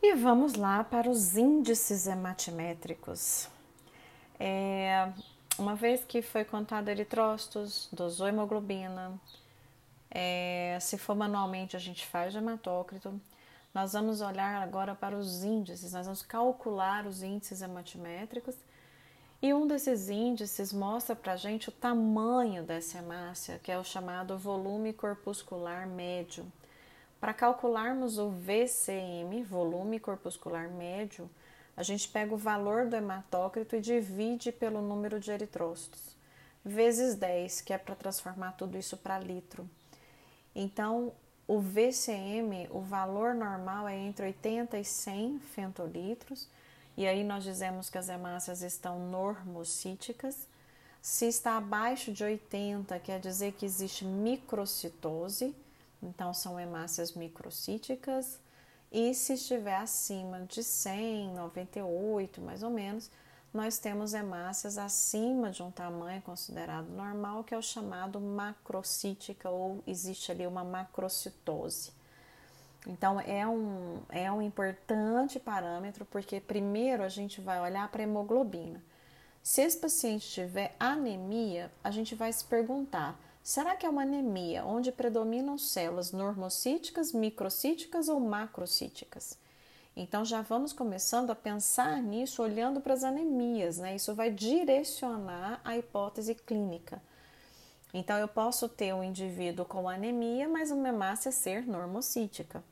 E vamos lá para os índices hematimétricos. É, uma vez que foi contado eritrócitos, dosou hemoglobina, é, se for manualmente a gente faz hematócrito, nós vamos olhar agora para os índices, nós vamos calcular os índices hematimétricos e um desses índices mostra para a gente o tamanho dessa hemácia, que é o chamado volume corpuscular médio. Para calcularmos o VCM, volume corpuscular médio, a gente pega o valor do hematócrito e divide pelo número de eritrócitos, vezes 10, que é para transformar tudo isso para litro. Então, o VCM, o valor normal é entre 80 e 100 fentolitros, e aí nós dizemos que as hemácias estão normocíticas. Se está abaixo de 80, quer dizer que existe microcitose, então são hemácias microcíticas, e se estiver acima de 100, 98 mais ou menos, nós temos hemácias acima de um tamanho considerado normal, que é o chamado macrocítica, ou existe ali uma macrocitose. Então, é um, é um importante parâmetro, porque primeiro a gente vai olhar para a hemoglobina. Se esse paciente tiver anemia, a gente vai se perguntar Será que é uma anemia onde predominam células normocíticas, microcíticas ou macrocíticas? Então já vamos começando a pensar nisso olhando para as anemias, né? Isso vai direcionar a hipótese clínica. Então eu posso ter um indivíduo com anemia, mas uma hemácia ser normocítica.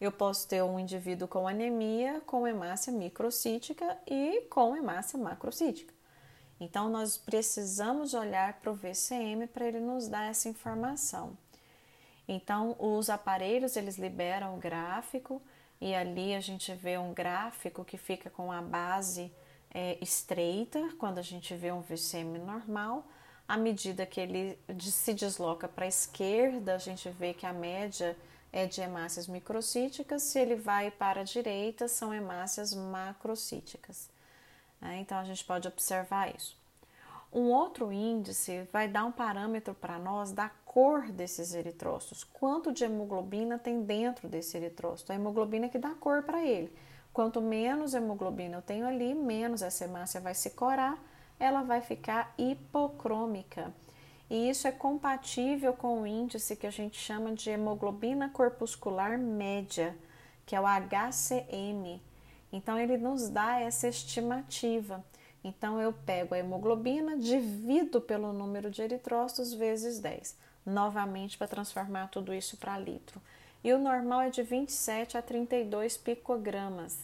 Eu posso ter um indivíduo com anemia com hemácia microcítica e com hemácia macrocítica. Então, nós precisamos olhar para o VCM para ele nos dar essa informação. Então, os aparelhos eles liberam o gráfico e ali a gente vê um gráfico que fica com a base é, estreita quando a gente vê um VCM normal. À medida que ele se desloca para a esquerda, a gente vê que a média é de hemácias microcíticas, se ele vai para a direita, são hemácias macrocíticas. Né? Então a gente pode observar isso. Um outro índice vai dar um parâmetro para nós da cor desses eritrócitos, quanto de hemoglobina tem dentro desse eritrócito, a hemoglobina que dá cor para ele. Quanto menos hemoglobina eu tenho ali, menos essa hemácia vai se corar, ela vai ficar hipocrômica. E isso é compatível com o índice que a gente chama de hemoglobina corpuscular média, que é o HCM. Então, ele nos dá essa estimativa. Então, eu pego a hemoglobina, divido pelo número de eritrócitos vezes 10, novamente para transformar tudo isso para litro. E o normal é de 27 a 32 picogramas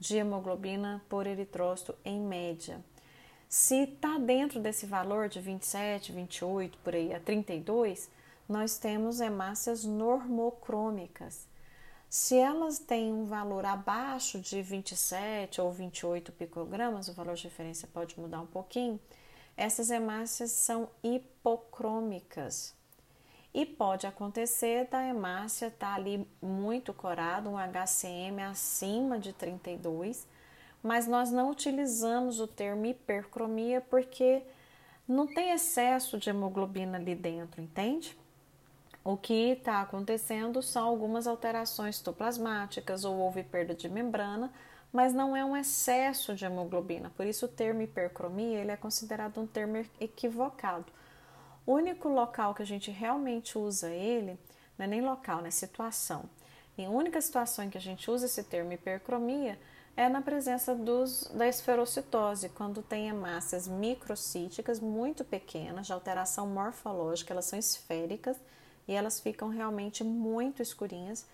de hemoglobina por eritrócito em média. Se está dentro desse valor de 27, 28, por aí a 32, nós temos hemácias normocrômicas. Se elas têm um valor abaixo de 27 ou 28 picogramas, o valor de referência pode mudar um pouquinho, essas hemácias são hipocrômicas. E pode acontecer da hemácia estar tá ali muito corada, um HCM acima de 32, mas nós não utilizamos o termo hipercromia porque não tem excesso de hemoglobina ali dentro, entende? O que está acontecendo são algumas alterações citoplasmáticas ou houve perda de membrana, mas não é um excesso de hemoglobina. Por isso o termo hipercromia ele é considerado um termo equivocado. O único local que a gente realmente usa ele, não é nem local, né? Situação. E a única situação em que a gente usa esse termo hipercromia é na presença dos, da esferocitose, quando tem hemácias microcíticas muito pequenas, de alteração morfológica, elas são esféricas e elas ficam realmente muito escurinhas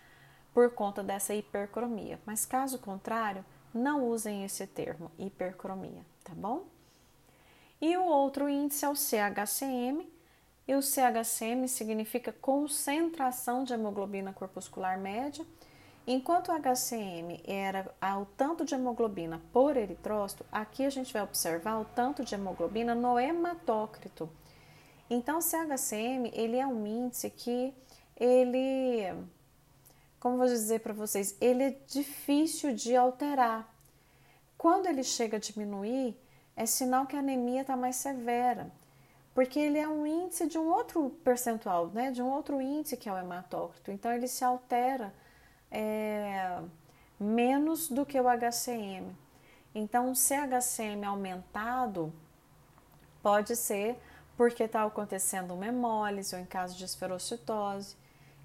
por conta dessa hipercromia. Mas caso contrário, não usem esse termo, hipercromia, tá bom? E o outro índice é o CHCM, e o CHCM significa concentração de hemoglobina corpuscular média, enquanto o HCM era o tanto de hemoglobina por eritrócito, aqui a gente vai observar o tanto de hemoglobina no hematócrito. Então, o CHCM, ele é um índice que ele, como vou dizer para vocês, ele é difícil de alterar. Quando ele chega a diminuir, é sinal que a anemia está mais severa, porque ele é um índice de um outro percentual, né, de um outro índice que é o hematócrito. Então, ele se altera é, menos do que o HCM. Então, o CHCM aumentado pode ser porque está acontecendo uma hemólise ou em caso de esferocitose.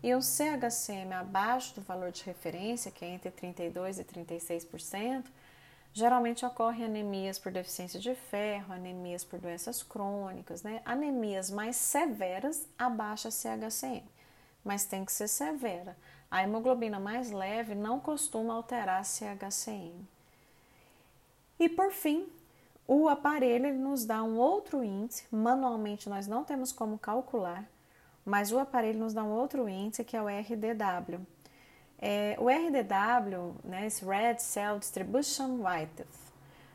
E um CHCM abaixo do valor de referência, que é entre 32% e 36%, geralmente ocorrem anemias por deficiência de ferro, anemias por doenças crônicas, né? Anemias mais severas abaixa CHCM, mas tem que ser severa. A hemoglobina mais leve não costuma alterar CHCM. E por fim, o aparelho ele nos dá um outro índice, manualmente nós não temos como calcular, mas o aparelho nos dá um outro índice que é o RDW. É, o RDW, né, esse Red Cell Distribution Width,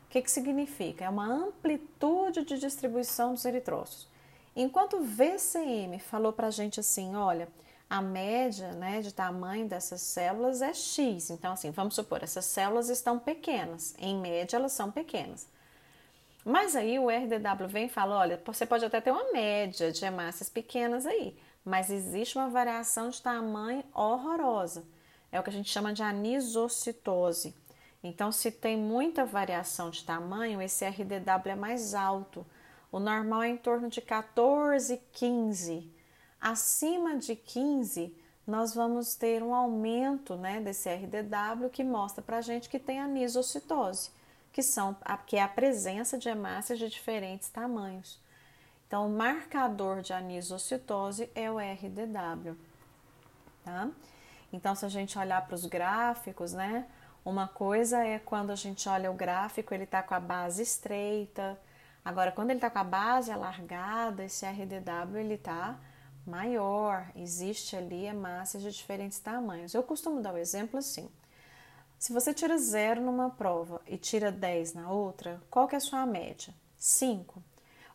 o que, que significa? É uma amplitude de distribuição dos eritrócitos. Enquanto o VCM falou para a gente assim, olha, a média né, de tamanho dessas células é X. Então, assim, vamos supor, essas células estão pequenas, em média elas são pequenas. Mas aí o RDW vem e fala: olha, você pode até ter uma média de hemácias pequenas aí, mas existe uma variação de tamanho horrorosa. É o que a gente chama de anisocitose. Então, se tem muita variação de tamanho, esse RDW é mais alto. O normal é em torno de 14, 15. Acima de 15, nós vamos ter um aumento né, desse RDW que mostra para a gente que tem anisocitose, que, são, que é a presença de hemácias de diferentes tamanhos. Então, o marcador de anisocitose é o RDW. Tá? Então, se a gente olhar para os gráficos, né? Uma coisa é quando a gente olha o gráfico, ele está com a base estreita. Agora, quando ele está com a base alargada, esse RDW ele está maior, existe ali hemácias de diferentes tamanhos. Eu costumo dar o um exemplo assim. Se você tira zero numa prova e tira 10 na outra, qual que é a sua média? 5.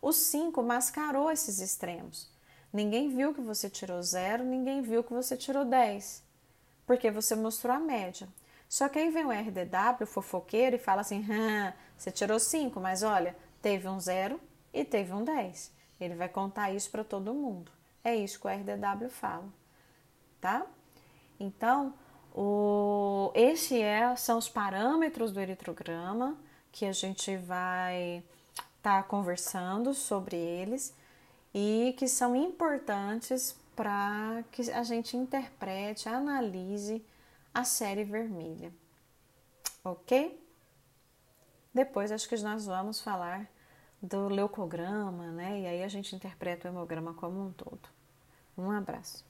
O 5 mascarou esses extremos. Ninguém viu que você tirou zero, ninguém viu que você tirou 10, porque você mostrou a média. Só que aí vem o RDW, fofoqueiro, e fala assim: você tirou 5, mas olha, teve um zero e teve um 10. Ele vai contar isso para todo mundo. É isso que o RDW fala, tá? Então, o, esse é, são os parâmetros do eritrograma que a gente vai estar tá conversando sobre eles e que são importantes para que a gente interprete, analise a série vermelha. Ok? Depois acho que nós vamos falar do leucograma, né? E aí a gente interpreta o hemograma como um todo. Um abraço.